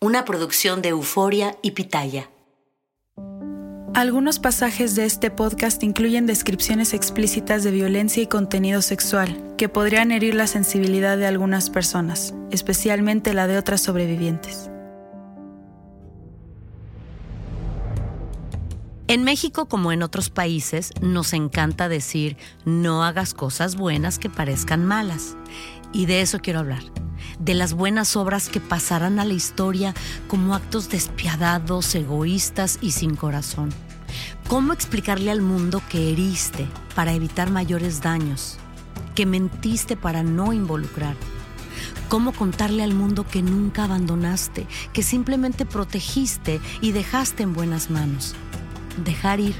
Una producción de Euforia y Pitaya. Algunos pasajes de este podcast incluyen descripciones explícitas de violencia y contenido sexual que podrían herir la sensibilidad de algunas personas, especialmente la de otras sobrevivientes. En México, como en otros países, nos encanta decir no hagas cosas buenas que parezcan malas. Y de eso quiero hablar. De las buenas obras que pasarán a la historia como actos despiadados, egoístas y sin corazón. ¿Cómo explicarle al mundo que heriste para evitar mayores daños? Que mentiste para no involucrar. ¿Cómo contarle al mundo que nunca abandonaste, que simplemente protegiste y dejaste en buenas manos? Dejar ir,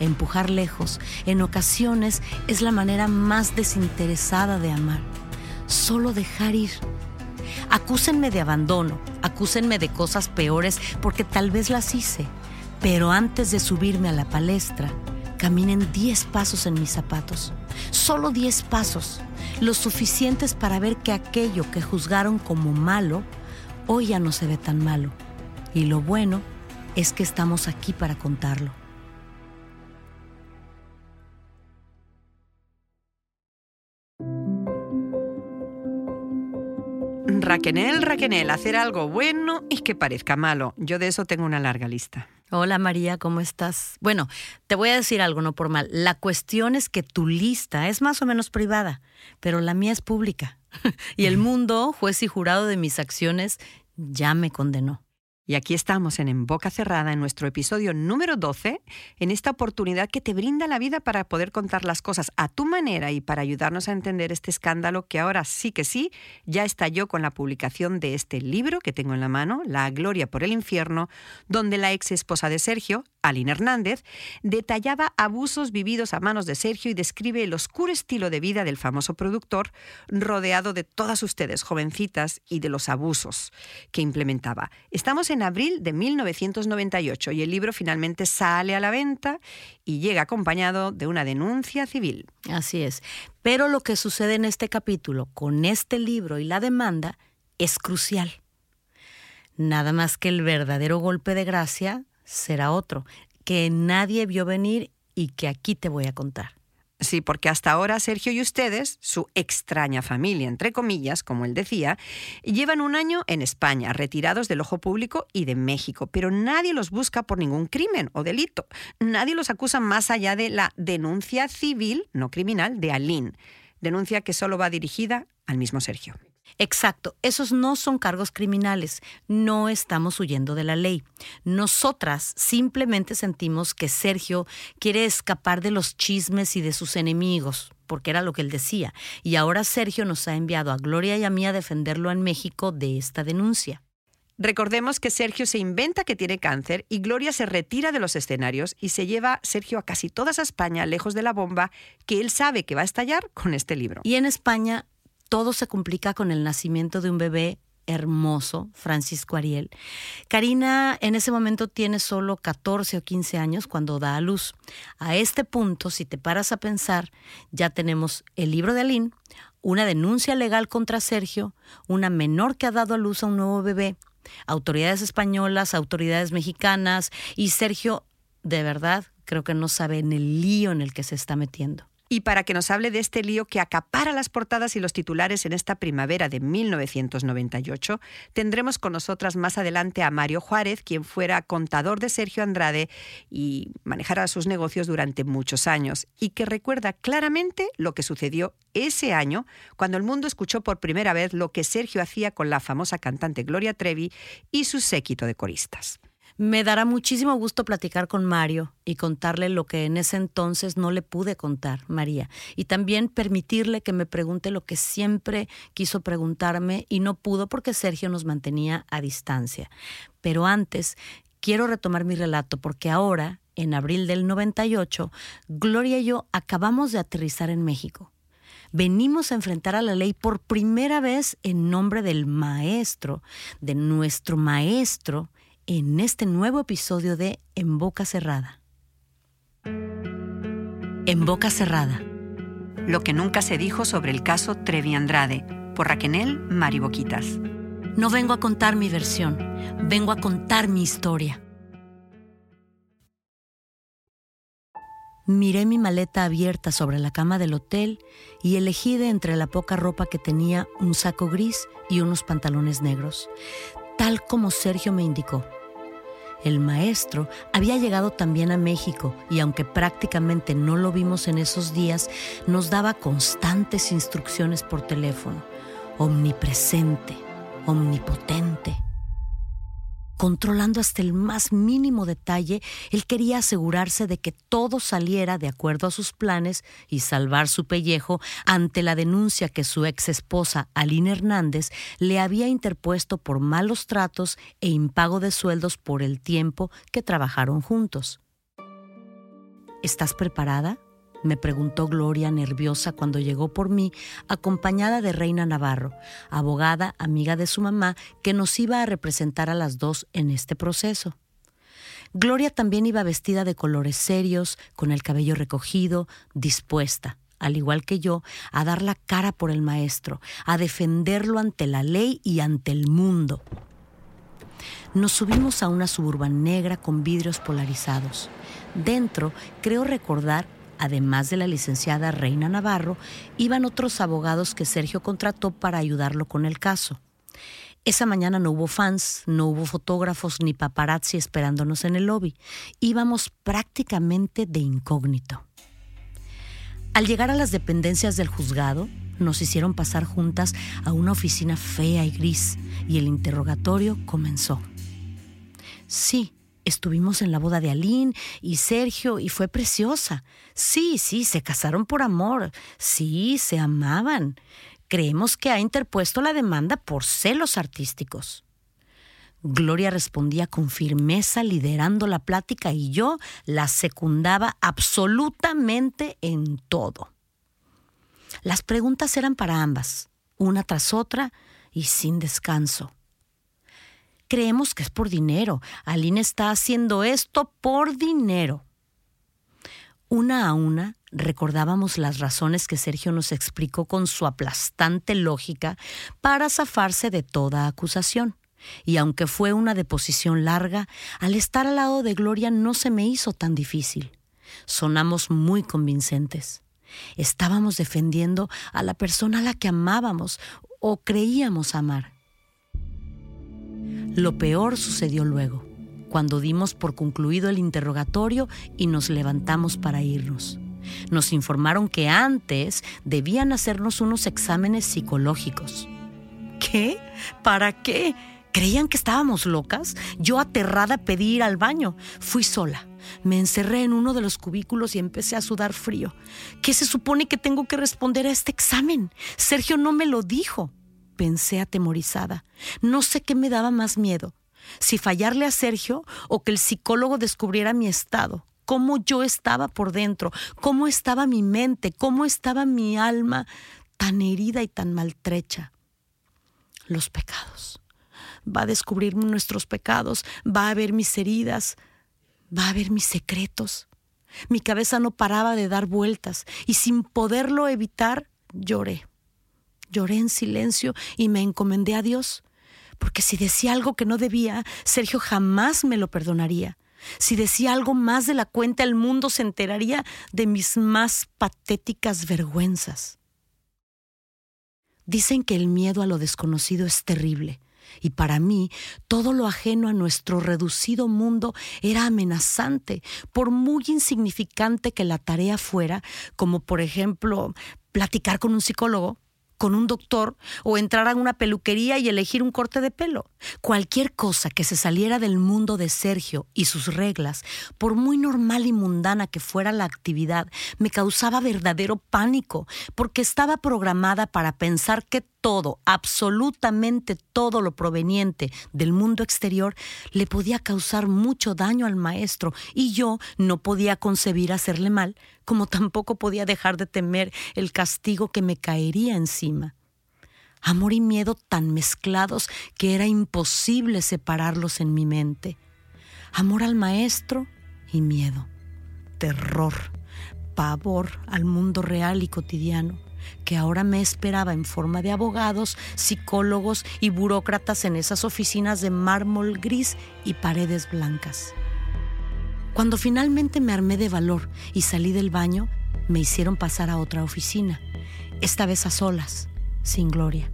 empujar lejos, en ocasiones es la manera más desinteresada de amar. Solo dejar ir. Acúsenme de abandono, acúsenme de cosas peores porque tal vez las hice, pero antes de subirme a la palestra, caminen 10 pasos en mis zapatos. Solo 10 pasos, los suficientes para ver que aquello que juzgaron como malo, hoy ya no se ve tan malo. Y lo bueno es que estamos aquí para contarlo. Raquenel, Raquenel, hacer algo bueno y que parezca malo. Yo de eso tengo una larga lista. Hola María, ¿cómo estás? Bueno, te voy a decir algo, no por mal. La cuestión es que tu lista es más o menos privada, pero la mía es pública. y el mundo, juez y jurado de mis acciones, ya me condenó. Y aquí estamos en En Boca Cerrada, en nuestro episodio número 12, en esta oportunidad que te brinda la vida para poder contar las cosas a tu manera y para ayudarnos a entender este escándalo que ahora sí que sí ya estalló con la publicación de este libro que tengo en la mano, La Gloria por el Infierno, donde la ex esposa de Sergio, Aline Hernández, detallaba abusos vividos a manos de Sergio y describe el oscuro estilo de vida del famoso productor, rodeado de todas ustedes, jovencitas, y de los abusos que implementaba. Estamos en abril de 1998 y el libro finalmente sale a la venta y llega acompañado de una denuncia civil. Así es. Pero lo que sucede en este capítulo con este libro y la demanda es crucial. Nada más que el verdadero golpe de gracia será otro, que nadie vio venir y que aquí te voy a contar. Sí, porque hasta ahora Sergio y ustedes, su extraña familia, entre comillas, como él decía, llevan un año en España, retirados del ojo público y de México, pero nadie los busca por ningún crimen o delito. Nadie los acusa más allá de la denuncia civil, no criminal, de Aline. Denuncia que solo va dirigida al mismo Sergio. Exacto, esos no son cargos criminales, no estamos huyendo de la ley. Nosotras simplemente sentimos que Sergio quiere escapar de los chismes y de sus enemigos, porque era lo que él decía. Y ahora Sergio nos ha enviado a Gloria y a mí a defenderlo en México de esta denuncia. Recordemos que Sergio se inventa que tiene cáncer y Gloria se retira de los escenarios y se lleva Sergio a casi toda España, lejos de la bomba que él sabe que va a estallar con este libro. Y en España todo se complica con el nacimiento de un bebé hermoso, Francisco Ariel. Karina en ese momento tiene solo 14 o 15 años cuando da a luz. A este punto, si te paras a pensar, ya tenemos el libro de Aline, una denuncia legal contra Sergio, una menor que ha dado a luz a un nuevo bebé, autoridades españolas, autoridades mexicanas y Sergio, de verdad, creo que no sabe en el lío en el que se está metiendo y para que nos hable de este lío que acapara las portadas y los titulares en esta primavera de 1998, tendremos con nosotras más adelante a Mario Juárez, quien fuera contador de Sergio Andrade y manejara sus negocios durante muchos años, y que recuerda claramente lo que sucedió ese año cuando el mundo escuchó por primera vez lo que Sergio hacía con la famosa cantante Gloria Trevi y su séquito de coristas. Me dará muchísimo gusto platicar con Mario y contarle lo que en ese entonces no le pude contar, María, y también permitirle que me pregunte lo que siempre quiso preguntarme y no pudo porque Sergio nos mantenía a distancia. Pero antes, quiero retomar mi relato porque ahora, en abril del 98, Gloria y yo acabamos de aterrizar en México venimos a enfrentar a la ley por primera vez en nombre del maestro, de nuestro maestro, en este nuevo episodio de En Boca Cerrada. En Boca Cerrada. Lo que nunca se dijo sobre el caso Trevi Andrade, por Raquenel Mariboquitas. No vengo a contar mi versión, vengo a contar mi historia. Miré mi maleta abierta sobre la cama del hotel y elegí de entre la poca ropa que tenía un saco gris y unos pantalones negros tal como Sergio me indicó. El maestro había llegado también a México y aunque prácticamente no lo vimos en esos días, nos daba constantes instrucciones por teléfono, omnipresente, omnipotente controlando hasta el más mínimo detalle, él quería asegurarse de que todo saliera de acuerdo a sus planes y salvar su pellejo ante la denuncia que su ex esposa, Aline Hernández, le había interpuesto por malos tratos e impago de sueldos por el tiempo que trabajaron juntos. ¿Estás preparada? Me preguntó Gloria nerviosa cuando llegó por mí, acompañada de Reina Navarro, abogada, amiga de su mamá, que nos iba a representar a las dos en este proceso. Gloria también iba vestida de colores serios, con el cabello recogido, dispuesta, al igual que yo, a dar la cara por el maestro, a defenderlo ante la ley y ante el mundo. Nos subimos a una suburban negra con vidrios polarizados. Dentro, creo recordar, además de la licenciada Reina Navarro, iban otros abogados que Sergio contrató para ayudarlo con el caso. Esa mañana no hubo fans, no hubo fotógrafos ni paparazzi esperándonos en el lobby. Íbamos prácticamente de incógnito. Al llegar a las dependencias del juzgado, nos hicieron pasar juntas a una oficina fea y gris y el interrogatorio comenzó. Sí, Estuvimos en la boda de Aline y Sergio y fue preciosa. Sí, sí, se casaron por amor. Sí, se amaban. Creemos que ha interpuesto la demanda por celos artísticos. Gloria respondía con firmeza, liderando la plática, y yo la secundaba absolutamente en todo. Las preguntas eran para ambas, una tras otra y sin descanso. Creemos que es por dinero. Aline está haciendo esto por dinero. Una a una recordábamos las razones que Sergio nos explicó con su aplastante lógica para zafarse de toda acusación. Y aunque fue una deposición larga, al estar al lado de Gloria no se me hizo tan difícil. Sonamos muy convincentes. Estábamos defendiendo a la persona a la que amábamos o creíamos amar. Lo peor sucedió luego, cuando dimos por concluido el interrogatorio y nos levantamos para irnos. Nos informaron que antes debían hacernos unos exámenes psicológicos. ¿Qué? ¿Para qué? ¿Creían que estábamos locas? Yo aterrada pedí ir al baño. Fui sola. Me encerré en uno de los cubículos y empecé a sudar frío. ¿Qué se supone que tengo que responder a este examen? Sergio no me lo dijo. Pensé atemorizada. No sé qué me daba más miedo. Si fallarle a Sergio o que el psicólogo descubriera mi estado, cómo yo estaba por dentro, cómo estaba mi mente, cómo estaba mi alma tan herida y tan maltrecha. Los pecados. Va a descubrir nuestros pecados, va a ver mis heridas, va a ver mis secretos. Mi cabeza no paraba de dar vueltas y sin poderlo evitar lloré. Lloré en silencio y me encomendé a Dios, porque si decía algo que no debía, Sergio jamás me lo perdonaría. Si decía algo más de la cuenta, el mundo se enteraría de mis más patéticas vergüenzas. Dicen que el miedo a lo desconocido es terrible, y para mí todo lo ajeno a nuestro reducido mundo era amenazante, por muy insignificante que la tarea fuera, como por ejemplo platicar con un psicólogo con un doctor o entrar a una peluquería y elegir un corte de pelo. Cualquier cosa que se saliera del mundo de Sergio y sus reglas, por muy normal y mundana que fuera la actividad, me causaba verdadero pánico, porque estaba programada para pensar que todo, absolutamente todo lo proveniente del mundo exterior le podía causar mucho daño al maestro y yo no podía concebir hacerle mal, como tampoco podía dejar de temer el castigo que me caería encima. Amor y miedo tan mezclados que era imposible separarlos en mi mente. Amor al maestro y miedo, terror, pavor al mundo real y cotidiano que ahora me esperaba en forma de abogados, psicólogos y burócratas en esas oficinas de mármol gris y paredes blancas. Cuando finalmente me armé de valor y salí del baño, me hicieron pasar a otra oficina, esta vez a solas, sin gloria.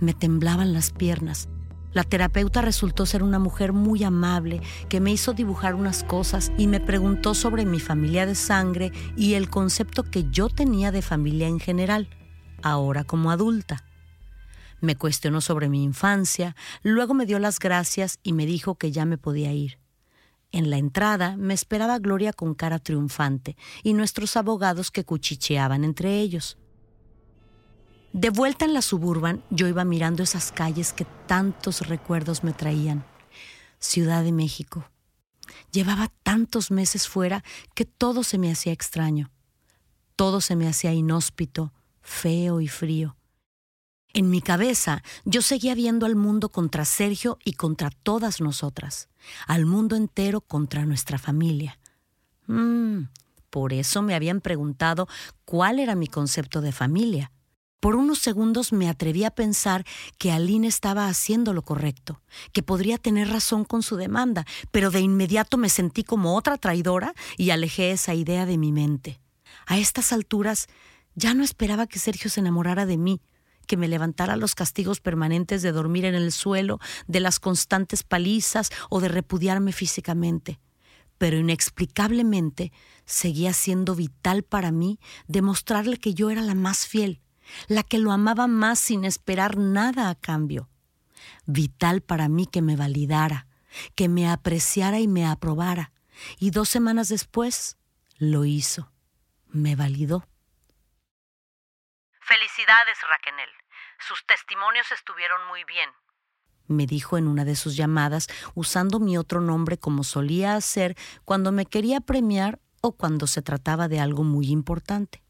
Me temblaban las piernas, la terapeuta resultó ser una mujer muy amable que me hizo dibujar unas cosas y me preguntó sobre mi familia de sangre y el concepto que yo tenía de familia en general, ahora como adulta. Me cuestionó sobre mi infancia, luego me dio las gracias y me dijo que ya me podía ir. En la entrada me esperaba Gloria con cara triunfante y nuestros abogados que cuchicheaban entre ellos. De vuelta en la suburban, yo iba mirando esas calles que tantos recuerdos me traían. Ciudad de México. Llevaba tantos meses fuera que todo se me hacía extraño. Todo se me hacía inhóspito, feo y frío. En mi cabeza yo seguía viendo al mundo contra Sergio y contra todas nosotras, al mundo entero contra nuestra familia. Mm, por eso me habían preguntado cuál era mi concepto de familia. Por unos segundos me atreví a pensar que Aline estaba haciendo lo correcto, que podría tener razón con su demanda, pero de inmediato me sentí como otra traidora y alejé esa idea de mi mente. A estas alturas ya no esperaba que Sergio se enamorara de mí, que me levantara los castigos permanentes de dormir en el suelo, de las constantes palizas o de repudiarme físicamente. Pero inexplicablemente seguía siendo vital para mí demostrarle que yo era la más fiel la que lo amaba más sin esperar nada a cambio. Vital para mí que me validara, que me apreciara y me aprobara. Y dos semanas después lo hizo, me validó. Felicidades, Raquenel. Sus testimonios estuvieron muy bien, me dijo en una de sus llamadas, usando mi otro nombre como solía hacer cuando me quería premiar o cuando se trataba de algo muy importante.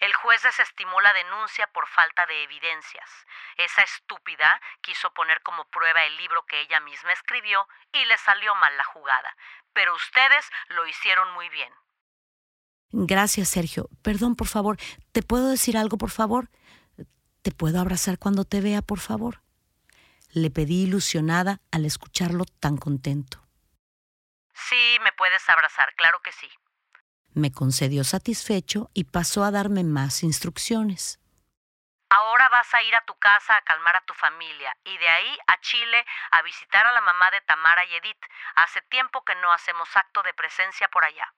El juez desestimó la denuncia por falta de evidencias. Esa estúpida quiso poner como prueba el libro que ella misma escribió y le salió mal la jugada. Pero ustedes lo hicieron muy bien. Gracias, Sergio. Perdón, por favor. ¿Te puedo decir algo, por favor? ¿Te puedo abrazar cuando te vea, por favor? Le pedí ilusionada al escucharlo tan contento. Sí, me puedes abrazar, claro que sí. Me concedió satisfecho y pasó a darme más instrucciones. Ahora vas a ir a tu casa a calmar a tu familia y de ahí a Chile a visitar a la mamá de Tamara y Edith. Hace tiempo que no hacemos acto de presencia por allá.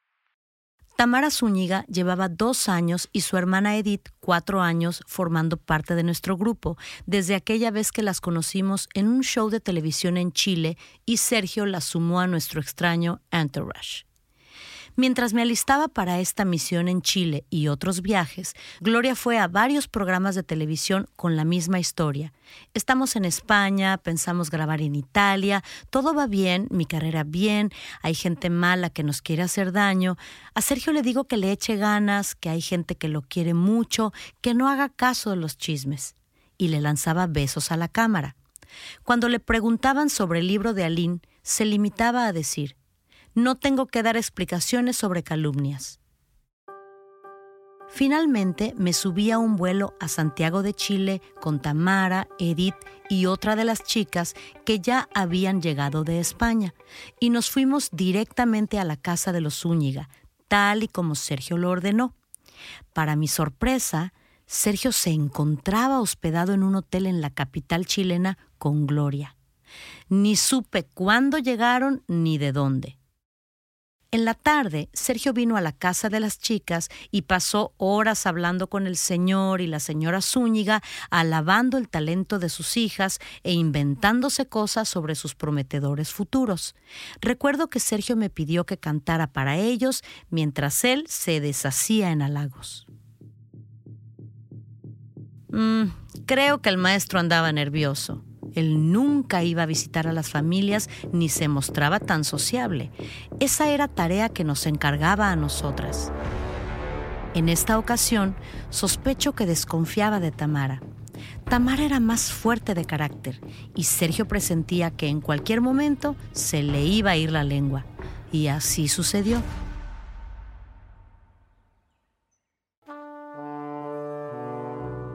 Tamara Zúñiga llevaba dos años y su hermana Edith cuatro años formando parte de nuestro grupo, desde aquella vez que las conocimos en un show de televisión en Chile y Sergio las sumó a nuestro extraño entourage. Mientras me alistaba para esta misión en Chile y otros viajes, Gloria fue a varios programas de televisión con la misma historia. Estamos en España, pensamos grabar en Italia, todo va bien, mi carrera bien, hay gente mala que nos quiere hacer daño. A Sergio le digo que le eche ganas, que hay gente que lo quiere mucho, que no haga caso de los chismes. Y le lanzaba besos a la cámara. Cuando le preguntaban sobre el libro de Aline, se limitaba a decir, no tengo que dar explicaciones sobre calumnias. Finalmente me subí a un vuelo a Santiago de Chile con Tamara, Edith y otra de las chicas que ya habían llegado de España, y nos fuimos directamente a la casa de los Zúñiga, tal y como Sergio lo ordenó. Para mi sorpresa, Sergio se encontraba hospedado en un hotel en la capital chilena con Gloria. Ni supe cuándo llegaron ni de dónde. En la tarde, Sergio vino a la casa de las chicas y pasó horas hablando con el señor y la señora Zúñiga, alabando el talento de sus hijas e inventándose cosas sobre sus prometedores futuros. Recuerdo que Sergio me pidió que cantara para ellos mientras él se deshacía en halagos. Mm, creo que el maestro andaba nervioso. Él nunca iba a visitar a las familias ni se mostraba tan sociable. Esa era tarea que nos encargaba a nosotras. En esta ocasión, sospecho que desconfiaba de Tamara. Tamara era más fuerte de carácter y Sergio presentía que en cualquier momento se le iba a ir la lengua. Y así sucedió.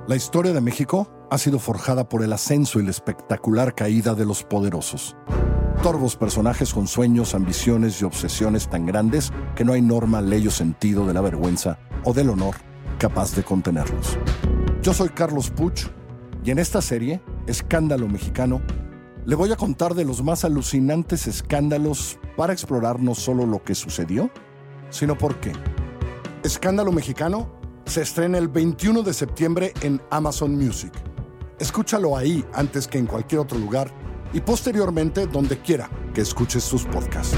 La historia de México ha sido forjada por el ascenso y la espectacular caída de los poderosos. Torvos personajes con sueños, ambiciones y obsesiones tan grandes que no hay norma, ley o sentido de la vergüenza o del honor capaz de contenerlos. Yo soy Carlos Puch y en esta serie, Escándalo Mexicano, le voy a contar de los más alucinantes escándalos para explorar no solo lo que sucedió, sino por qué. Escándalo Mexicano se estrena el 21 de septiembre en Amazon Music. Escúchalo ahí antes que en cualquier otro lugar y posteriormente donde quiera que escuches sus podcasts.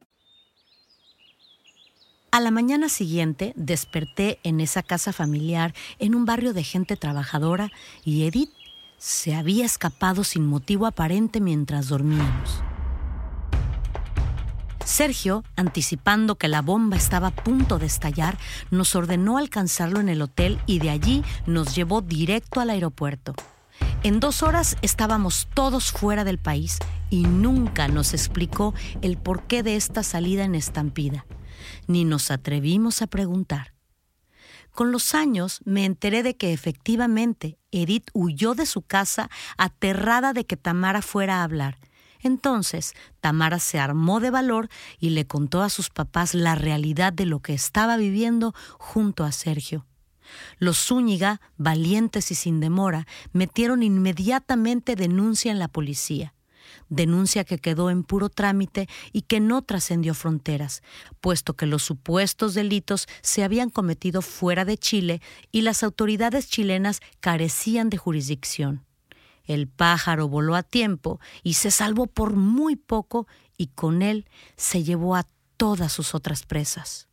A la mañana siguiente desperté en esa casa familiar en un barrio de gente trabajadora y Edith se había escapado sin motivo aparente mientras dormíamos. Sergio, anticipando que la bomba estaba a punto de estallar, nos ordenó alcanzarlo en el hotel y de allí nos llevó directo al aeropuerto. En dos horas estábamos todos fuera del país y nunca nos explicó el porqué de esta salida en estampida ni nos atrevimos a preguntar. Con los años me enteré de que efectivamente Edith huyó de su casa aterrada de que Tamara fuera a hablar. Entonces Tamara se armó de valor y le contó a sus papás la realidad de lo que estaba viviendo junto a Sergio. Los Zúñiga, valientes y sin demora, metieron inmediatamente denuncia en la policía denuncia que quedó en puro trámite y que no trascendió fronteras, puesto que los supuestos delitos se habían cometido fuera de Chile y las autoridades chilenas carecían de jurisdicción. El pájaro voló a tiempo y se salvó por muy poco y con él se llevó a todas sus otras presas.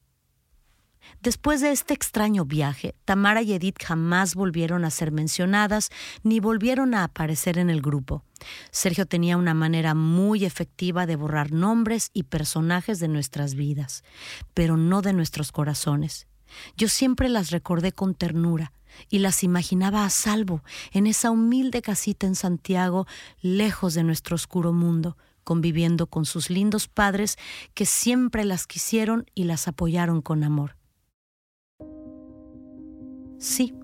Después de este extraño viaje, Tamara y Edith jamás volvieron a ser mencionadas ni volvieron a aparecer en el grupo. Sergio tenía una manera muy efectiva de borrar nombres y personajes de nuestras vidas, pero no de nuestros corazones. Yo siempre las recordé con ternura y las imaginaba a salvo en esa humilde casita en Santiago, lejos de nuestro oscuro mundo, conviviendo con sus lindos padres que siempre las quisieron y las apoyaron con amor. Sí,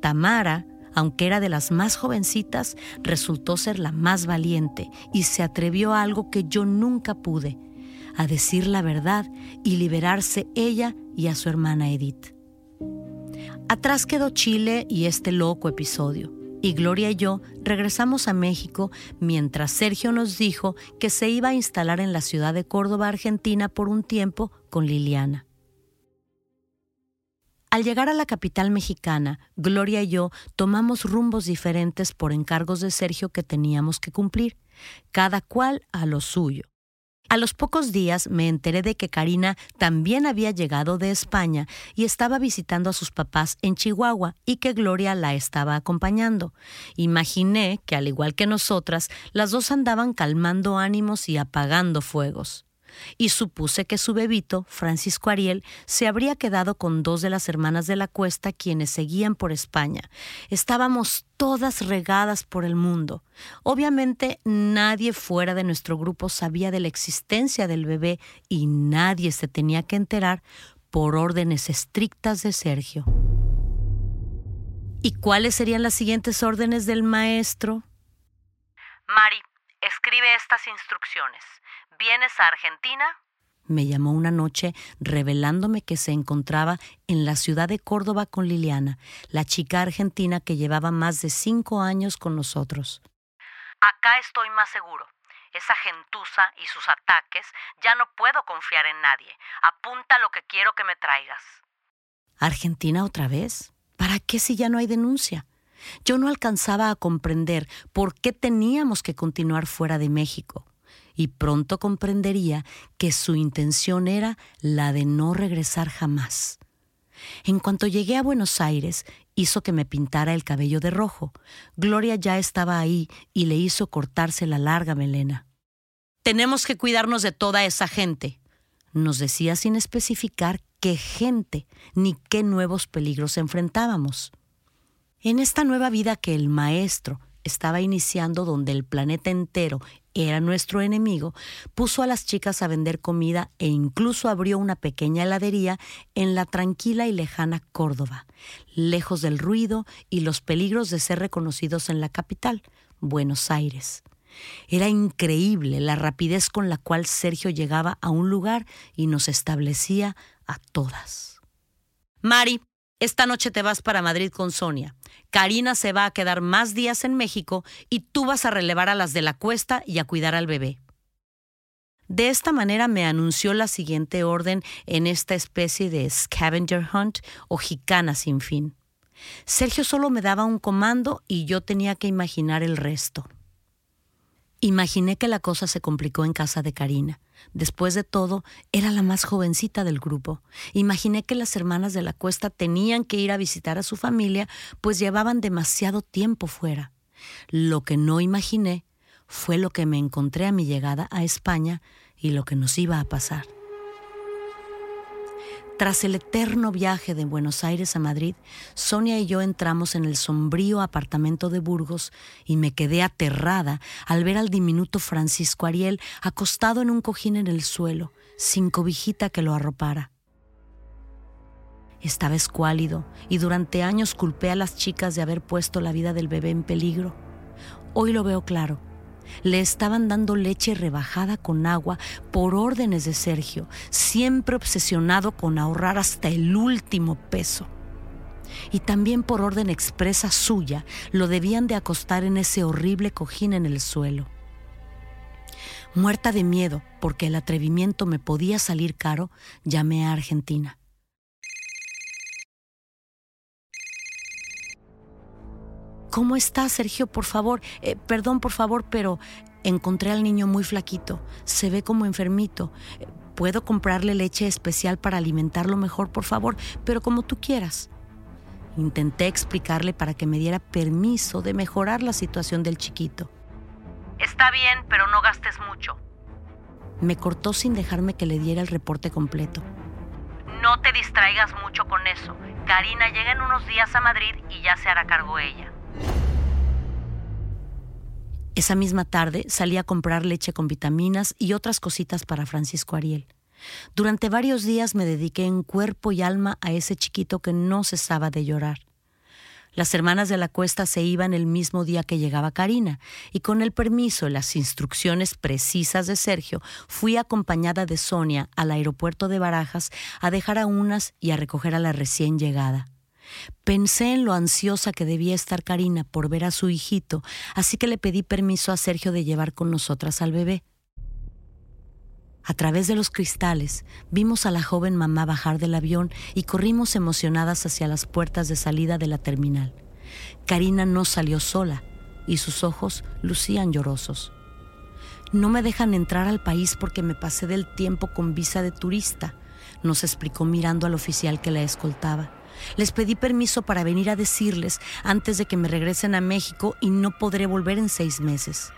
Tamara, aunque era de las más jovencitas, resultó ser la más valiente y se atrevió a algo que yo nunca pude, a decir la verdad y liberarse ella y a su hermana Edith. Atrás quedó Chile y este loco episodio, y Gloria y yo regresamos a México mientras Sergio nos dijo que se iba a instalar en la ciudad de Córdoba, Argentina, por un tiempo con Liliana. Al llegar a la capital mexicana, Gloria y yo tomamos rumbos diferentes por encargos de Sergio que teníamos que cumplir, cada cual a lo suyo. A los pocos días me enteré de que Karina también había llegado de España y estaba visitando a sus papás en Chihuahua y que Gloria la estaba acompañando. Imaginé que, al igual que nosotras, las dos andaban calmando ánimos y apagando fuegos y supuse que su bebito, Francisco Ariel, se habría quedado con dos de las hermanas de la cuesta quienes seguían por España. Estábamos todas regadas por el mundo. Obviamente nadie fuera de nuestro grupo sabía de la existencia del bebé y nadie se tenía que enterar por órdenes estrictas de Sergio. ¿Y cuáles serían las siguientes órdenes del maestro? Mari, escribe estas instrucciones. ¿Vienes a Argentina? Me llamó una noche revelándome que se encontraba en la ciudad de Córdoba con Liliana, la chica argentina que llevaba más de cinco años con nosotros. Acá estoy más seguro. Esa gentuza y sus ataques, ya no puedo confiar en nadie. Apunta lo que quiero que me traigas. ¿Argentina otra vez? ¿Para qué si ya no hay denuncia? Yo no alcanzaba a comprender por qué teníamos que continuar fuera de México y pronto comprendería que su intención era la de no regresar jamás. En cuanto llegué a Buenos Aires, hizo que me pintara el cabello de rojo. Gloria ya estaba ahí y le hizo cortarse la larga melena. Tenemos que cuidarnos de toda esa gente, nos decía sin especificar qué gente ni qué nuevos peligros enfrentábamos. En esta nueva vida que el maestro estaba iniciando donde el planeta entero era nuestro enemigo, puso a las chicas a vender comida e incluso abrió una pequeña heladería en la tranquila y lejana Córdoba, lejos del ruido y los peligros de ser reconocidos en la capital, Buenos Aires. Era increíble la rapidez con la cual Sergio llegaba a un lugar y nos establecía a todas. Mari, esta noche te vas para Madrid con Sonia. Karina se va a quedar más días en México y tú vas a relevar a las de la cuesta y a cuidar al bebé. De esta manera me anunció la siguiente orden en esta especie de scavenger hunt o jicana sin fin. Sergio solo me daba un comando y yo tenía que imaginar el resto. Imaginé que la cosa se complicó en casa de Karina. Después de todo, era la más jovencita del grupo. Imaginé que las hermanas de la cuesta tenían que ir a visitar a su familia, pues llevaban demasiado tiempo fuera. Lo que no imaginé fue lo que me encontré a mi llegada a España y lo que nos iba a pasar. Tras el eterno viaje de Buenos Aires a Madrid, Sonia y yo entramos en el sombrío apartamento de Burgos y me quedé aterrada al ver al diminuto Francisco Ariel acostado en un cojín en el suelo, sin cobijita que lo arropara. Estaba escuálido y durante años culpé a las chicas de haber puesto la vida del bebé en peligro. Hoy lo veo claro le estaban dando leche rebajada con agua por órdenes de Sergio, siempre obsesionado con ahorrar hasta el último peso. Y también por orden expresa suya, lo debían de acostar en ese horrible cojín en el suelo. Muerta de miedo, porque el atrevimiento me podía salir caro, llamé a Argentina. ¿Cómo está, Sergio? Por favor, eh, perdón, por favor, pero encontré al niño muy flaquito. Se ve como enfermito. ¿Puedo comprarle leche especial para alimentarlo mejor, por favor? Pero como tú quieras. Intenté explicarle para que me diera permiso de mejorar la situación del chiquito. Está bien, pero no gastes mucho. Me cortó sin dejarme que le diera el reporte completo. No te distraigas mucho con eso. Karina llega en unos días a Madrid y ya se hará cargo ella. Esa misma tarde salí a comprar leche con vitaminas y otras cositas para Francisco Ariel. Durante varios días me dediqué en cuerpo y alma a ese chiquito que no cesaba de llorar. Las hermanas de la cuesta se iban el mismo día que llegaba Karina, y con el permiso y las instrucciones precisas de Sergio, fui acompañada de Sonia al aeropuerto de Barajas a dejar a unas y a recoger a la recién llegada. Pensé en lo ansiosa que debía estar Karina por ver a su hijito, así que le pedí permiso a Sergio de llevar con nosotras al bebé. A través de los cristales vimos a la joven mamá bajar del avión y corrimos emocionadas hacia las puertas de salida de la terminal. Karina no salió sola y sus ojos lucían llorosos. No me dejan entrar al país porque me pasé del tiempo con visa de turista, nos explicó mirando al oficial que la escoltaba. Les pedí permiso para venir a decirles antes de que me regresen a México y no podré volver en seis meses.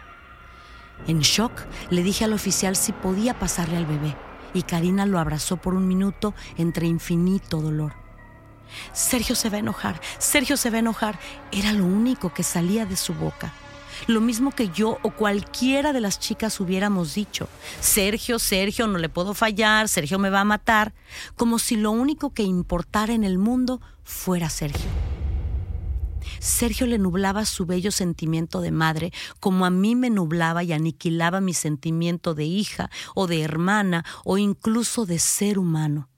En shock, le dije al oficial si podía pasarle al bebé y Karina lo abrazó por un minuto entre infinito dolor. Sergio se va a enojar, Sergio se va a enojar. Era lo único que salía de su boca. Lo mismo que yo o cualquiera de las chicas hubiéramos dicho. Sergio, Sergio, no le puedo fallar, Sergio me va a matar, como si lo único que importara en el mundo fuera Sergio. Sergio le nublaba su bello sentimiento de madre, como a mí me nublaba y aniquilaba mi sentimiento de hija o de hermana o incluso de ser humano.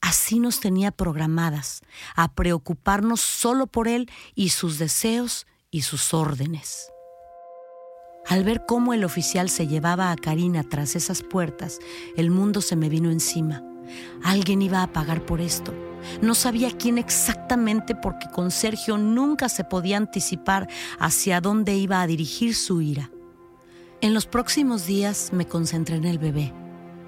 Así nos tenía programadas, a preocuparnos solo por él y sus deseos y sus órdenes. Al ver cómo el oficial se llevaba a Karina tras esas puertas, el mundo se me vino encima. Alguien iba a pagar por esto. No sabía quién exactamente porque con Sergio nunca se podía anticipar hacia dónde iba a dirigir su ira. En los próximos días me concentré en el bebé,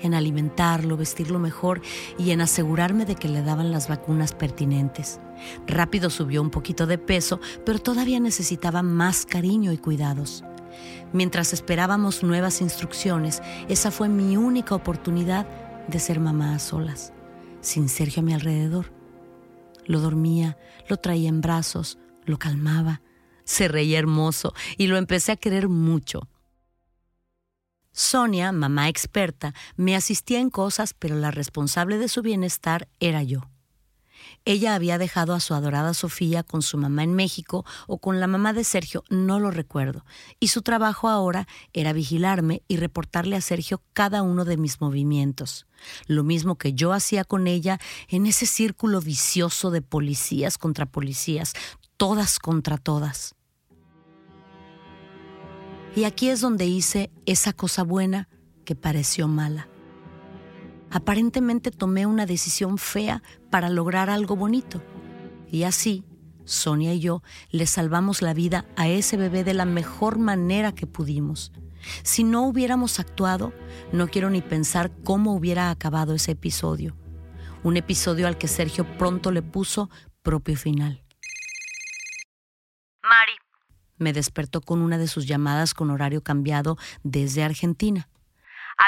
en alimentarlo, vestirlo mejor y en asegurarme de que le daban las vacunas pertinentes. Rápido subió un poquito de peso, pero todavía necesitaba más cariño y cuidados. Mientras esperábamos nuevas instrucciones, esa fue mi única oportunidad de ser mamá a solas, sin Sergio a mi alrededor. Lo dormía, lo traía en brazos, lo calmaba, se reía hermoso y lo empecé a querer mucho. Sonia, mamá experta, me asistía en cosas, pero la responsable de su bienestar era yo. Ella había dejado a su adorada Sofía con su mamá en México o con la mamá de Sergio, no lo recuerdo, y su trabajo ahora era vigilarme y reportarle a Sergio cada uno de mis movimientos, lo mismo que yo hacía con ella en ese círculo vicioso de policías contra policías, todas contra todas. Y aquí es donde hice esa cosa buena que pareció mala. Aparentemente tomé una decisión fea para lograr algo bonito. Y así, Sonia y yo le salvamos la vida a ese bebé de la mejor manera que pudimos. Si no hubiéramos actuado, no quiero ni pensar cómo hubiera acabado ese episodio. Un episodio al que Sergio pronto le puso propio final. Mari. Me despertó con una de sus llamadas con horario cambiado desde Argentina.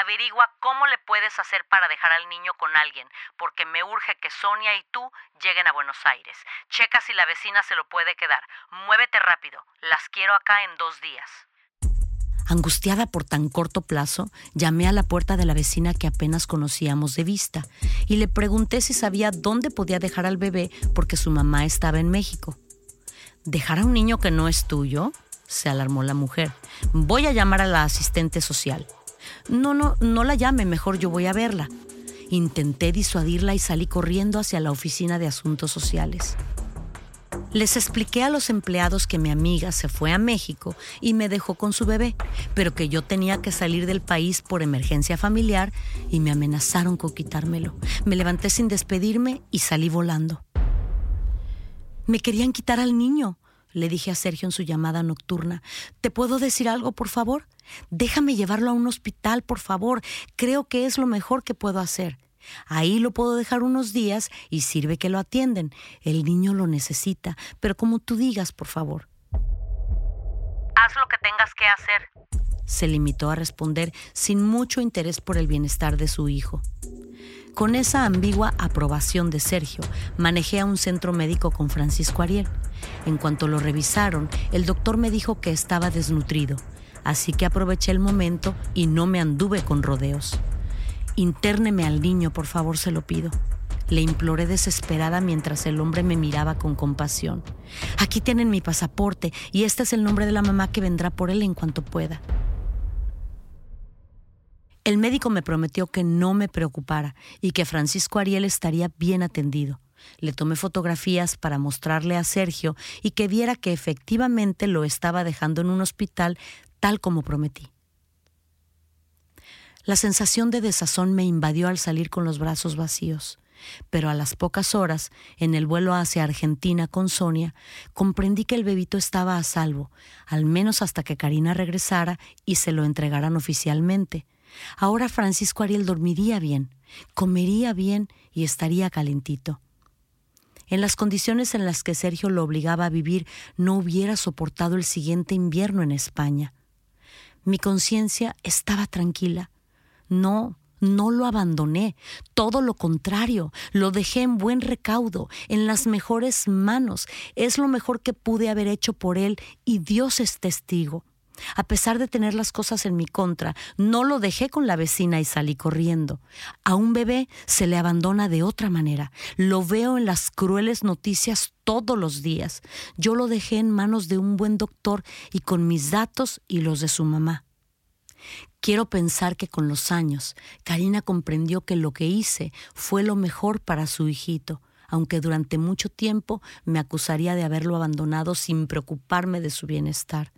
Averigua cómo le puedes hacer para dejar al niño con alguien, porque me urge que Sonia y tú lleguen a Buenos Aires. Checa si la vecina se lo puede quedar. Muévete rápido. Las quiero acá en dos días. Angustiada por tan corto plazo, llamé a la puerta de la vecina que apenas conocíamos de vista y le pregunté si sabía dónde podía dejar al bebé porque su mamá estaba en México. ¿Dejar a un niño que no es tuyo? se alarmó la mujer. Voy a llamar a la asistente social. No, no, no la llame, mejor yo voy a verla. Intenté disuadirla y salí corriendo hacia la oficina de asuntos sociales. Les expliqué a los empleados que mi amiga se fue a México y me dejó con su bebé, pero que yo tenía que salir del país por emergencia familiar y me amenazaron con quitármelo. Me levanté sin despedirme y salí volando. Me querían quitar al niño. Le dije a Sergio en su llamada nocturna. ¿Te puedo decir algo, por favor? Déjame llevarlo a un hospital, por favor. Creo que es lo mejor que puedo hacer. Ahí lo puedo dejar unos días y sirve que lo atienden. El niño lo necesita, pero como tú digas, por favor. Haz lo que tengas que hacer. Se limitó a responder sin mucho interés por el bienestar de su hijo. Con esa ambigua aprobación de Sergio, manejé a un centro médico con Francisco Ariel. En cuanto lo revisaron, el doctor me dijo que estaba desnutrido, así que aproveché el momento y no me anduve con rodeos. Intérneme al niño, por favor, se lo pido. Le imploré desesperada mientras el hombre me miraba con compasión. Aquí tienen mi pasaporte y este es el nombre de la mamá que vendrá por él en cuanto pueda. El médico me prometió que no me preocupara y que Francisco Ariel estaría bien atendido. Le tomé fotografías para mostrarle a Sergio y que viera que efectivamente lo estaba dejando en un hospital tal como prometí. La sensación de desazón me invadió al salir con los brazos vacíos, pero a las pocas horas, en el vuelo hacia Argentina con Sonia, comprendí que el bebito estaba a salvo, al menos hasta que Karina regresara y se lo entregaran oficialmente. Ahora Francisco Ariel dormiría bien, comería bien y estaría calentito. En las condiciones en las que Sergio lo obligaba a vivir, no hubiera soportado el siguiente invierno en España. Mi conciencia estaba tranquila no, no lo abandoné, todo lo contrario, lo dejé en buen recaudo, en las mejores manos. Es lo mejor que pude haber hecho por él y Dios es testigo. A pesar de tener las cosas en mi contra, no lo dejé con la vecina y salí corriendo. A un bebé se le abandona de otra manera. Lo veo en las crueles noticias todos los días. Yo lo dejé en manos de un buen doctor y con mis datos y los de su mamá. Quiero pensar que con los años Karina comprendió que lo que hice fue lo mejor para su hijito, aunque durante mucho tiempo me acusaría de haberlo abandonado sin preocuparme de su bienestar.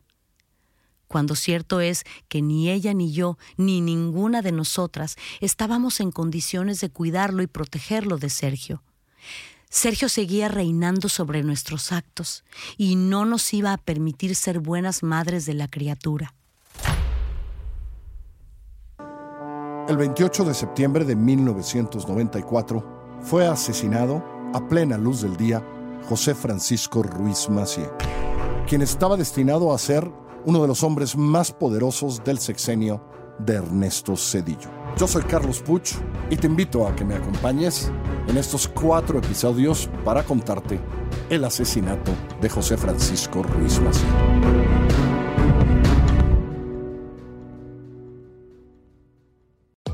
Cuando cierto es que ni ella ni yo, ni ninguna de nosotras estábamos en condiciones de cuidarlo y protegerlo de Sergio. Sergio seguía reinando sobre nuestros actos y no nos iba a permitir ser buenas madres de la criatura. El 28 de septiembre de 1994 fue asesinado a plena luz del día José Francisco Ruiz Macié, quien estaba destinado a ser uno de los hombres más poderosos del sexenio de Ernesto Cedillo. Yo soy Carlos Puch y te invito a que me acompañes en estos cuatro episodios para contarte el asesinato de José Francisco Ruiz Macié.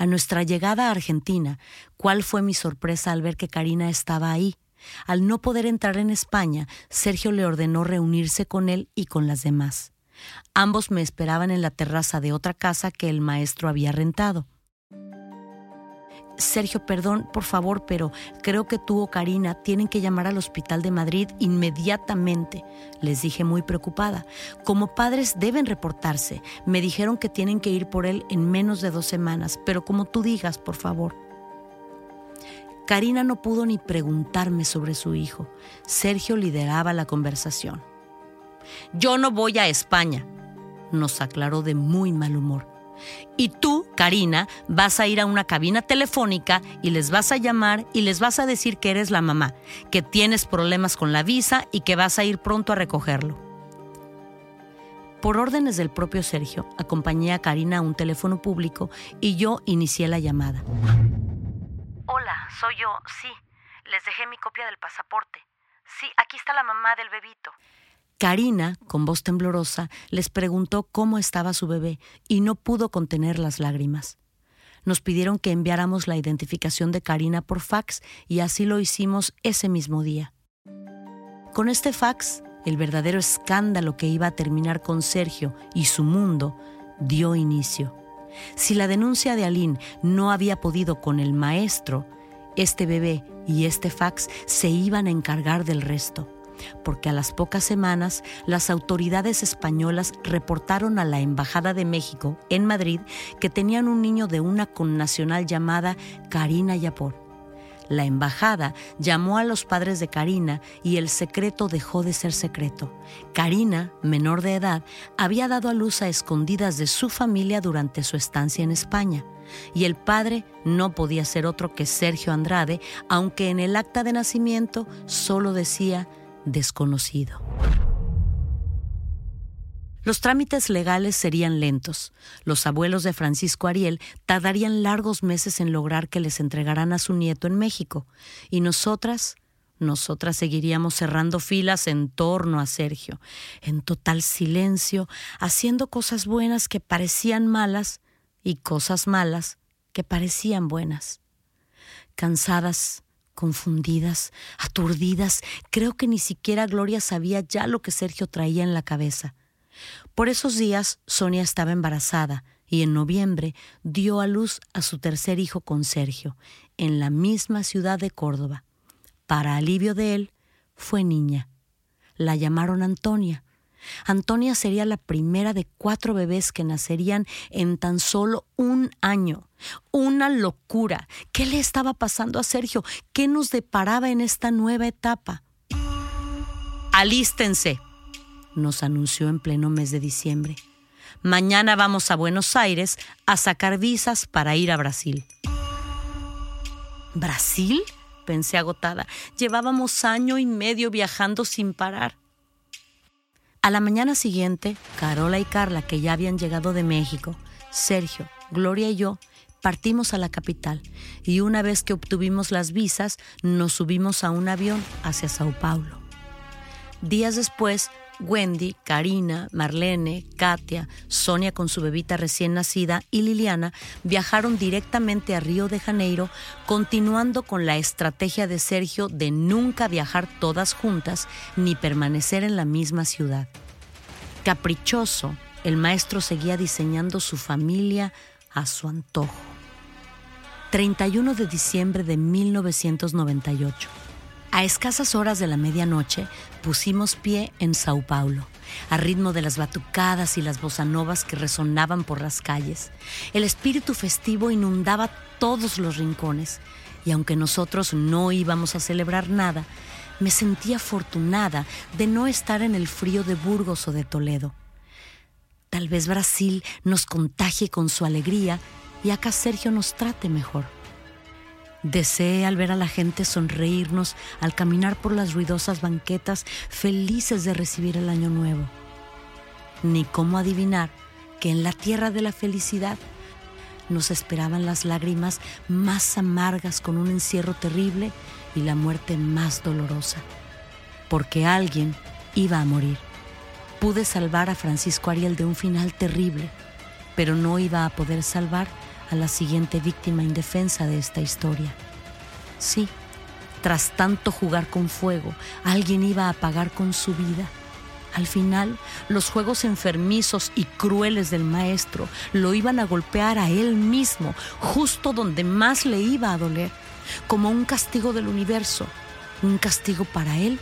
A nuestra llegada a Argentina, ¿cuál fue mi sorpresa al ver que Karina estaba ahí? Al no poder entrar en España, Sergio le ordenó reunirse con él y con las demás. Ambos me esperaban en la terraza de otra casa que el maestro había rentado. Sergio, perdón, por favor, pero creo que tú o Karina tienen que llamar al Hospital de Madrid inmediatamente, les dije muy preocupada. Como padres deben reportarse. Me dijeron que tienen que ir por él en menos de dos semanas, pero como tú digas, por favor. Karina no pudo ni preguntarme sobre su hijo. Sergio lideraba la conversación. Yo no voy a España, nos aclaró de muy mal humor. Y tú, Karina, vas a ir a una cabina telefónica y les vas a llamar y les vas a decir que eres la mamá, que tienes problemas con la visa y que vas a ir pronto a recogerlo. Por órdenes del propio Sergio, acompañé a Karina a un teléfono público y yo inicié la llamada. Hola, soy yo, sí. Les dejé mi copia del pasaporte. Sí, aquí está la mamá del bebito. Karina, con voz temblorosa, les preguntó cómo estaba su bebé y no pudo contener las lágrimas. Nos pidieron que enviáramos la identificación de Karina por fax y así lo hicimos ese mismo día. Con este fax, el verdadero escándalo que iba a terminar con Sergio y su mundo dio inicio. Si la denuncia de Aline no había podido con el maestro, este bebé y este fax se iban a encargar del resto porque a las pocas semanas las autoridades españolas reportaron a la Embajada de México en Madrid que tenían un niño de una connacional llamada Karina Yapor. La embajada llamó a los padres de Karina y el secreto dejó de ser secreto. Karina, menor de edad, había dado a luz a escondidas de su familia durante su estancia en España y el padre no podía ser otro que Sergio Andrade, aunque en el acta de nacimiento solo decía desconocido. Los trámites legales serían lentos. Los abuelos de Francisco Ariel tardarían largos meses en lograr que les entregaran a su nieto en México. Y nosotras, nosotras seguiríamos cerrando filas en torno a Sergio, en total silencio, haciendo cosas buenas que parecían malas y cosas malas que parecían buenas. Cansadas, confundidas, aturdidas. Creo que ni siquiera Gloria sabía ya lo que Sergio traía en la cabeza. Por esos días Sonia estaba embarazada y en noviembre dio a luz a su tercer hijo con Sergio, en la misma ciudad de Córdoba. Para alivio de él, fue niña. La llamaron Antonia Antonia sería la primera de cuatro bebés que nacerían en tan solo un año. Una locura. ¿Qué le estaba pasando a Sergio? ¿Qué nos deparaba en esta nueva etapa? Alístense, nos anunció en pleno mes de diciembre. Mañana vamos a Buenos Aires a sacar visas para ir a Brasil. ¿Brasil? pensé agotada. Llevábamos año y medio viajando sin parar. A la mañana siguiente, Carola y Carla, que ya habían llegado de México, Sergio, Gloria y yo, partimos a la capital y una vez que obtuvimos las visas, nos subimos a un avión hacia Sao Paulo. Días después, Wendy, Karina, Marlene, Katia, Sonia con su bebita recién nacida y Liliana viajaron directamente a Río de Janeiro, continuando con la estrategia de Sergio de nunca viajar todas juntas ni permanecer en la misma ciudad. Caprichoso, el maestro seguía diseñando su familia a su antojo. 31 de diciembre de 1998. A escasas horas de la medianoche pusimos pie en Sao Paulo, a ritmo de las batucadas y las bozanovas que resonaban por las calles. El espíritu festivo inundaba todos los rincones y aunque nosotros no íbamos a celebrar nada, me sentía afortunada de no estar en el frío de Burgos o de Toledo. Tal vez Brasil nos contagie con su alegría y acá Sergio nos trate mejor. Deseé al ver a la gente sonreírnos al caminar por las ruidosas banquetas felices de recibir el año nuevo. Ni cómo adivinar que en la tierra de la felicidad nos esperaban las lágrimas más amargas con un encierro terrible y la muerte más dolorosa. Porque alguien iba a morir. Pude salvar a Francisco Ariel de un final terrible, pero no iba a poder salvar a la siguiente víctima indefensa de esta historia. Sí, tras tanto jugar con fuego, alguien iba a pagar con su vida. Al final, los juegos enfermizos y crueles del maestro lo iban a golpear a él mismo, justo donde más le iba a doler, como un castigo del universo, un castigo para él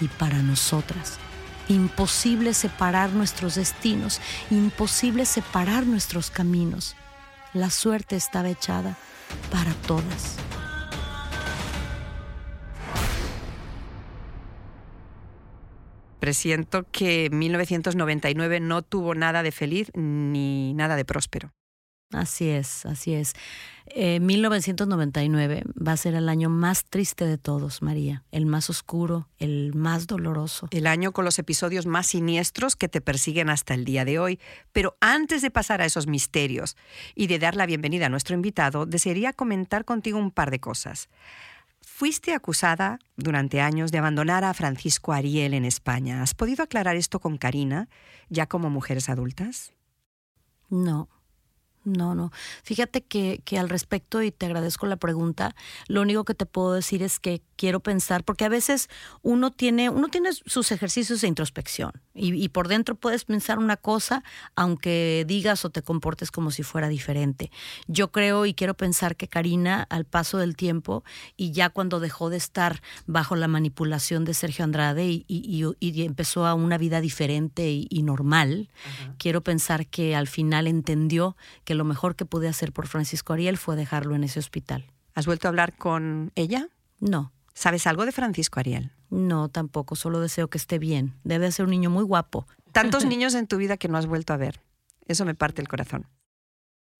y para nosotras. Imposible separar nuestros destinos, imposible separar nuestros caminos la suerte estaba echada para todas. Presiento que 1999 no tuvo nada de feliz ni nada de próspero. Así es, así es. 1999 va a ser el año más triste de todos, María, el más oscuro, el más doloroso. El año con los episodios más siniestros que te persiguen hasta el día de hoy. Pero antes de pasar a esos misterios y de dar la bienvenida a nuestro invitado, desearía comentar contigo un par de cosas. Fuiste acusada durante años de abandonar a Francisco Ariel en España. ¿Has podido aclarar esto con Karina, ya como mujeres adultas? No, no, no. Fíjate que, que, al respecto, y te agradezco la pregunta, lo único que te puedo decir es que quiero pensar, porque a veces uno tiene, uno tiene sus ejercicios de introspección y, y, por dentro puedes pensar una cosa, aunque digas o te comportes como si fuera diferente. Yo creo y quiero pensar que Karina, al paso del tiempo, y ya cuando dejó de estar bajo la manipulación de Sergio Andrade y, y, y empezó a una vida diferente y, normal, quiero pensar que al final entendió que lo mejor que pude hacer por Francisco Ariel fue dejarlo en ese hospital. ¿Has vuelto a hablar con ella? No. ¿Sabes algo de Francisco Ariel? No, tampoco, solo deseo que esté bien. Debe ser un niño muy guapo. Tantos niños en tu vida que no has vuelto a ver. Eso me parte el corazón.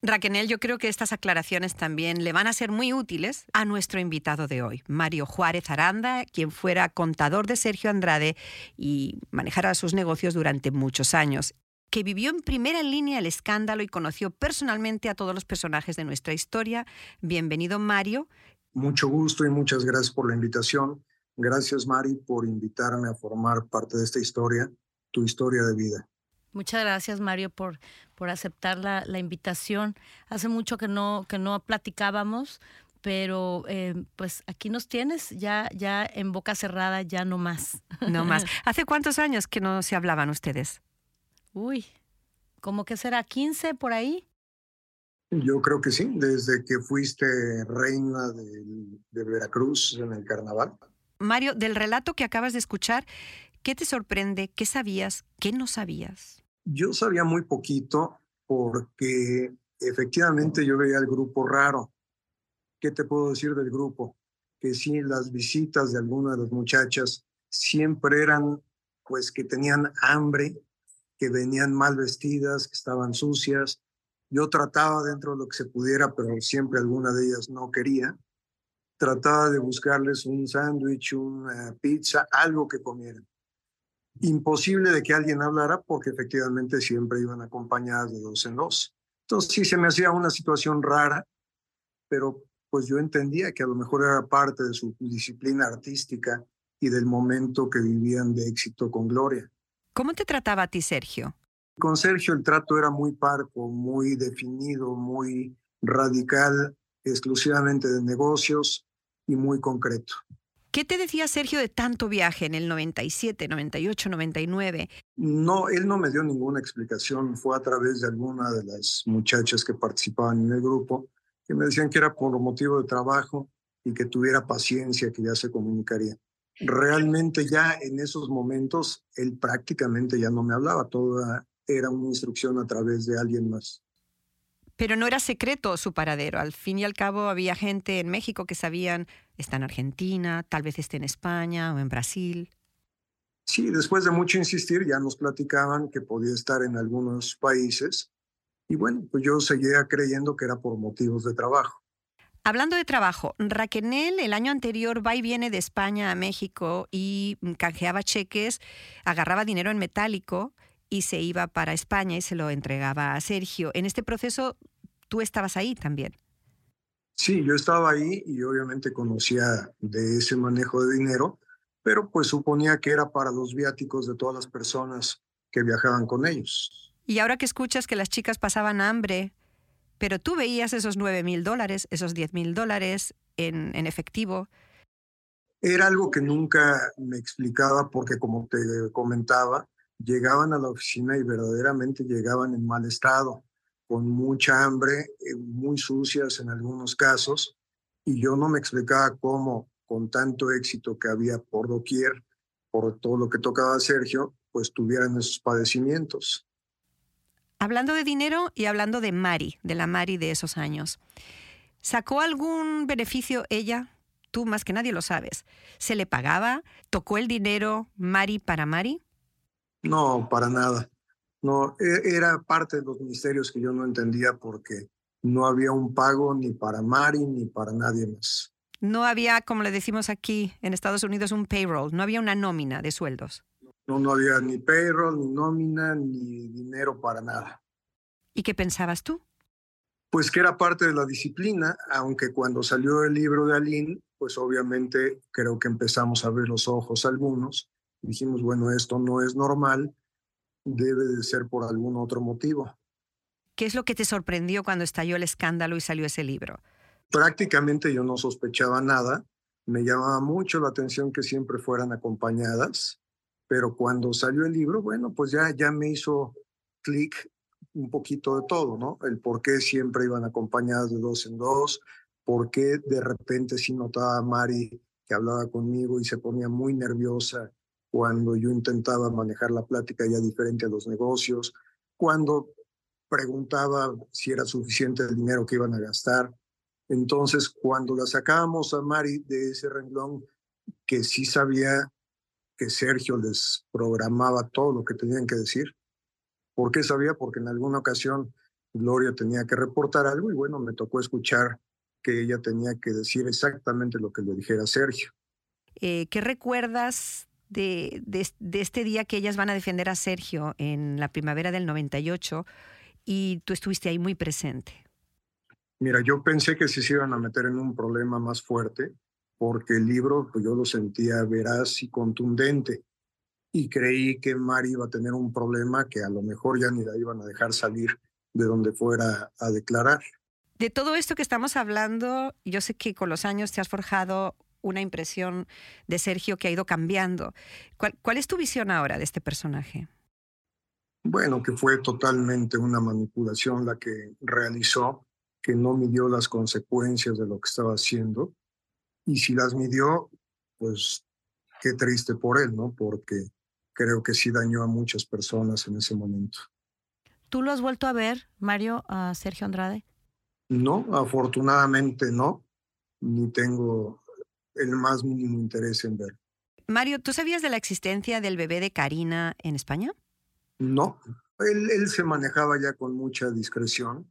Raquel, yo creo que estas aclaraciones también le van a ser muy útiles a nuestro invitado de hoy, Mario Juárez Aranda, quien fuera contador de Sergio Andrade y manejara sus negocios durante muchos años que vivió en primera línea el escándalo y conoció personalmente a todos los personajes de nuestra historia. Bienvenido, Mario. Mucho gusto y muchas gracias por la invitación. Gracias, Mari, por invitarme a formar parte de esta historia, tu historia de vida. Muchas gracias, Mario, por, por aceptar la, la invitación. Hace mucho que no, que no platicábamos, pero eh, pues aquí nos tienes, ya, ya en boca cerrada, ya no más. No más. ¿Hace cuántos años que no se hablaban ustedes? Uy, ¿cómo que será? ¿15 por ahí? Yo creo que sí, desde que fuiste reina de, de, Veracruz en el carnaval. Mario, del relato que acabas de escuchar, ¿qué te sorprende? ¿Qué sabías? ¿Qué no sabías? Yo sabía muy poquito porque efectivamente yo veía el grupo raro. ¿Qué te puedo decir del grupo? Que sí, las visitas de algunas de las muchachas siempre eran pues que tenían hambre, que venían mal vestidas, que estaban sucias. Yo trataba dentro de lo que se pudiera, pero siempre alguna de ellas no quería. Trataba de buscarles un sándwich, una pizza, algo que comieran. Imposible de que alguien hablara porque efectivamente siempre iban acompañadas de dos en dos. Entonces sí se me hacía una situación rara, pero pues yo entendía que a lo mejor era parte de su disciplina artística y del momento que vivían de éxito con Gloria. ¿Cómo te trataba a ti, Sergio? Con Sergio el trato era muy parco, muy definido, muy radical, exclusivamente de negocios y muy concreto. ¿Qué te decía Sergio de tanto viaje en el 97, 98, 99? No, él no me dio ninguna explicación. Fue a través de alguna de las muchachas que participaban en el grupo que me decían que era por motivo de trabajo y que tuviera paciencia, que ya se comunicaría realmente ya en esos momentos él prácticamente ya no me hablaba, toda era una instrucción a través de alguien más. Pero no era secreto su paradero. Al fin y al cabo había gente en México que sabían, está en Argentina, tal vez esté en España o en Brasil. Sí, después de mucho insistir ya nos platicaban que podía estar en algunos países y bueno, pues yo seguía creyendo que era por motivos de trabajo. Hablando de trabajo, Raquenel el año anterior va y viene de España a México y canjeaba cheques, agarraba dinero en metálico y se iba para España y se lo entregaba a Sergio. En este proceso, tú estabas ahí también. Sí, yo estaba ahí y obviamente conocía de ese manejo de dinero, pero pues suponía que era para los viáticos de todas las personas que viajaban con ellos. Y ahora que escuchas que las chicas pasaban hambre, pero tú veías esos 9 mil dólares, esos 10 mil dólares en, en, efectivo. Era algo que nunca me explicaba porque, como te comentaba, llegaban a la oficina y verdaderamente llegaban en mal estado, con mucha hambre, eh, muy sucias en algunos casos, y yo no me explicaba cómo, con tanto éxito que había por doquier, por todo lo que tocaba a Sergio, pues tuvieran esos padecimientos. Hablando de dinero y hablando de Mari, de la Mari de esos años. ¿Sacó algún beneficio ella? Tú más que nadie lo sabes. ¿Se le pagaba? ¿Tocó el dinero Mari para Mari? No, para nada. No, e, era parte de los ministerios que yo no entendía porque no había un pago ni para Mari ni para nadie más. No había, como le decimos aquí en Estados Unidos, un payroll, no había una nómina de sueldos. No, no había ni payroll, ni nómina, ni dinero para nada. ¿Y qué pensabas tú? Pues que era parte de la disciplina, aunque cuando salió el libro de Aline, pues obviamente creo que empezamos a ver los ojos algunos. Dijimos, bueno, esto no es normal, debe de ser por algún otro motivo. ¿Qué es lo que te sorprendió cuando estalló el escándalo y salió ese libro? Prácticamente yo no sospechaba nada. Me llamaba mucho la atención que siempre fueran acompañadas, pero cuando salió el libro, bueno, pues ya, ya me hizo clic un poquito de todo, ¿no? El por qué siempre iban acompañadas de dos en dos, por qué de repente sí notaba a Mari que hablaba conmigo y se ponía muy nerviosa cuando yo intentaba manejar la plática ya diferente a los negocios, cuando preguntaba si era suficiente el dinero que iban a gastar. Entonces, cuando la sacábamos a Mari de ese renglón, que sí sabía que Sergio les programaba todo lo que tenían que decir. ¿Por qué sabía? Porque en alguna ocasión Gloria tenía que reportar algo y bueno, me tocó escuchar que ella tenía que decir exactamente lo que le dijera Sergio. Eh, ¿Qué recuerdas de, de, de, este día que ellas van a defender a Sergio en la primavera del 98 y tú estuviste ahí muy presente? Mira, yo pensé que se iban a meter en un problema más fuerte porque el libro pues, yo lo sentía veraz y contundente y creí que Mari iba a tener un problema que a lo mejor ya ni la iban a dejar salir de donde fuera a declarar. De todo esto que estamos hablando, yo sé que con los años te has forjado una impresión de Sergio que ha ido cambiando. ¿Cuál, cuál es tu visión ahora de este personaje? Bueno, que fue totalmente una manipulación la que realizó, que no midió las consecuencias de lo que estaba haciendo. Y si las midió, pues qué triste por él, ¿no? Porque creo que sí dañó a muchas personas en ese momento. ¿Tú lo has vuelto a ver, Mario, a Sergio Andrade? No, afortunadamente no, ni tengo el más mínimo interés en ver. Mario, ¿tú sabías de la existencia del bebé de Karina en España? No, él, él, se manejaba ya con mucha discreción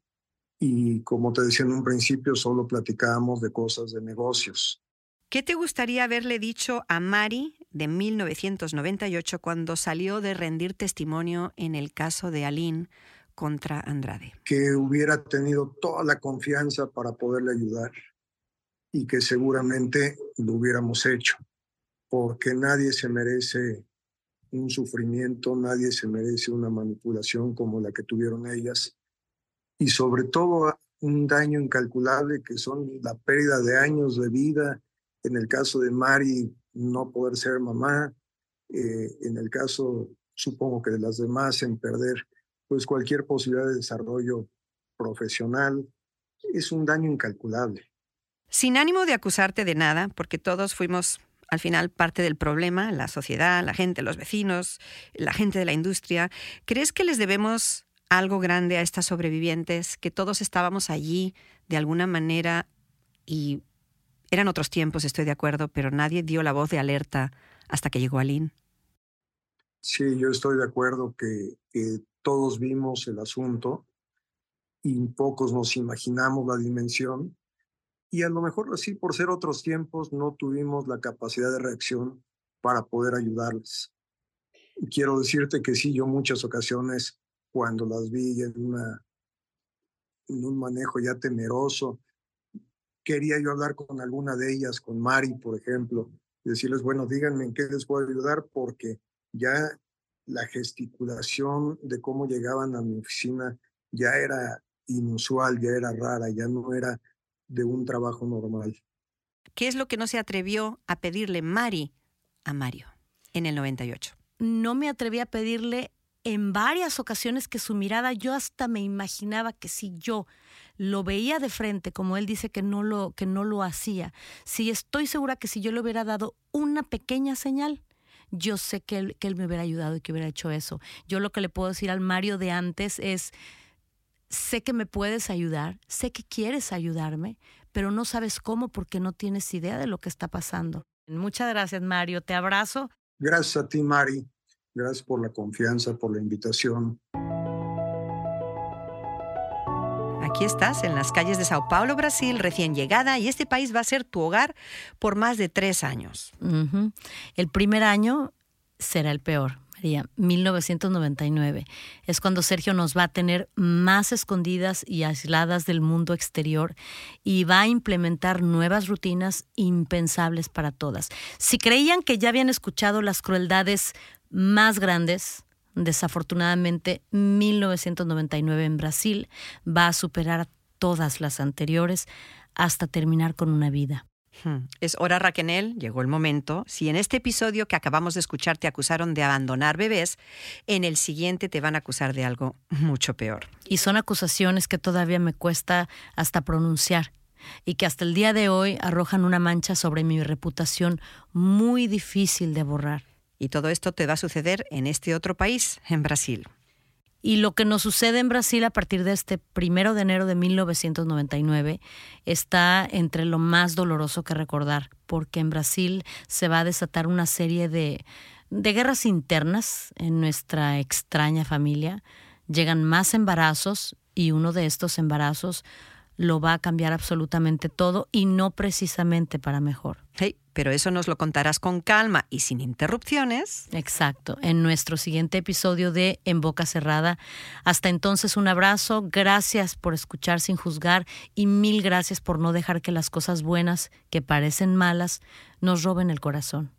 y como te decía en un principio, solo platicábamos de cosas de negocios. ¿Qué te gustaría haberle dicho a Mari de 1998 cuando salió de rendir testimonio en el caso de Aline contra Andrade? Que hubiera tenido toda la confianza para poderle ayudar y que seguramente lo hubiéramos hecho, porque nadie se merece un sufrimiento, nadie se merece una manipulación como la que tuvieron ellas y sobre todo un daño incalculable que son la pérdida de años de vida, en el caso de Mari no poder ser mamá, eh, en el caso supongo que de las demás en perder pues cualquier posibilidad de desarrollo profesional, es un daño incalculable. Sin ánimo de acusarte de nada, porque todos fuimos al final parte del problema, la sociedad, la gente, los vecinos, la gente de la industria. ¿Crees que les debemos algo grande a estas sobrevivientes, que todos estábamos allí de alguna manera y eran otros tiempos, estoy de acuerdo, pero nadie dio la voz de alerta hasta que llegó Aline? Sí, yo estoy de acuerdo que, todos vimos el asunto y pocos nos imaginamos la dimensión y a lo mejor así por ser otros tiempos no tuvimos la capacidad de reacción para poder ayudarles. Quiero decirte que sí, yo muchas ocasiones cuando las vi en, en un manejo ya temeroso, quería yo hablar con alguna de ellas, con Mari, por ejemplo, y decirles, bueno, díganme en qué les puedo ayudar, porque ya la gesticulación de cómo llegaban a mi oficina ya era inusual, ya era rara, ya no era de un trabajo normal. ¿Qué es lo que no se atrevió a pedirle Mari a Mario en el 98? No me atreví a pedirle en varias ocasiones que su mirada, yo hasta me imaginaba que si yo lo veía de frente, como él dice que no lo, que no lo hacía, si estoy segura que si yo le hubiera dado una pequeña señal, yo sé que él, que él me hubiera ayudado y que hubiera hecho eso. Yo lo que le puedo decir al Mario de antes es, sé que me puedes ayudar, sé que quieres ayudarme, pero no sabes cómo porque no tienes idea de lo que está pasando. Muchas gracias, Mario. Te abrazo. Gracias a ti, Mari. Gracias por la confianza, por la invitación. Aquí estás en las calles de Sao Paulo, Brasil, recién llegada, y este país va a ser tu hogar por más de tres años. El primer año será el peor, María, 1999. Es cuando Sergio nos va a tener más escondidas y aisladas del mundo exterior y va a implementar nuevas rutinas impensables para todas. Si creían que ya habían escuchado las crueldades más grandes, desafortunadamente 1999 en Brasil va a superar todas las anteriores hasta terminar con una vida. Hmm. Es hora, Raquel, llegó el momento. Si en este episodio que acabamos de escuchar te acusaron de abandonar bebés, en el siguiente te van a acusar de algo mucho peor. Y son acusaciones que todavía me cuesta hasta pronunciar y que hasta el día de hoy arrojan una mancha sobre mi reputación muy difícil de borrar. Y todo esto te va a suceder en este otro país, en Brasil. Y lo que nos sucede en Brasil a partir de este primero de enero de 1999 está entre lo más doloroso que recordar, porque en Brasil se va a desatar una serie de, de guerras internas en nuestra extraña familia. Llegan más embarazos y uno de estos embarazos lo va a cambiar absolutamente todo y no precisamente para mejor. Hey, pero eso nos lo contarás con calma y sin interrupciones. Exacto, en nuestro siguiente episodio de En Boca Cerrada. Hasta entonces un abrazo, gracias por escuchar sin juzgar y mil gracias por no dejar que las cosas buenas, que parecen malas, nos roben el corazón.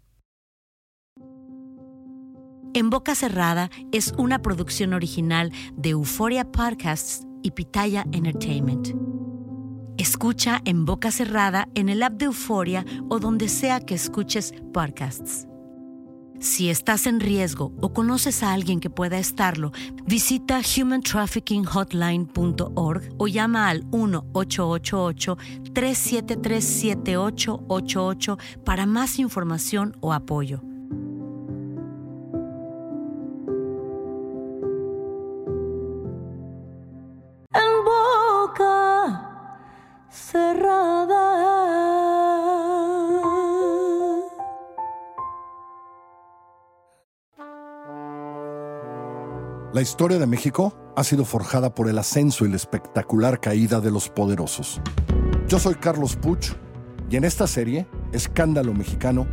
En Boca Cerrada es una producción original de Euphoria Podcasts y Pitaya Entertainment. Escucha en boca cerrada en el app de Euforia o donde sea que escuches podcasts. Si estás en riesgo o conoces a alguien que pueda estarlo, visita humantraffickinghotline.org o llama al 1-888-373-7888 para más información o apoyo. Cerrada. La historia de México ha sido forjada por el ascenso y la espectacular caída de los poderosos. Yo soy Carlos Puch y en esta serie, Escándalo Mexicano,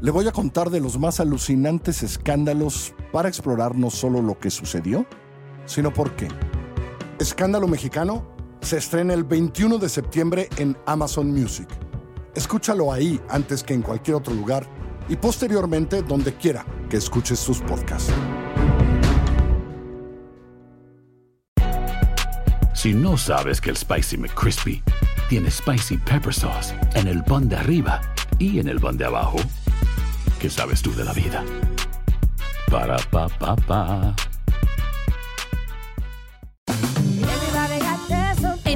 le voy a contar de los más alucinantes escándalos para explorar no solo lo que sucedió, sino por qué. Escándalo Mexicano se estrena el 21 de septiembre en Amazon Music. Escúchalo ahí antes que en cualquier otro lugar y posteriormente donde quiera que escuches sus podcasts. Si no sabes que el Spicy McCrispy tiene Spicy Pepper Sauce en el pan de arriba y en el pan de abajo, ¿qué sabes tú de la vida? Para, pa, pa, pa.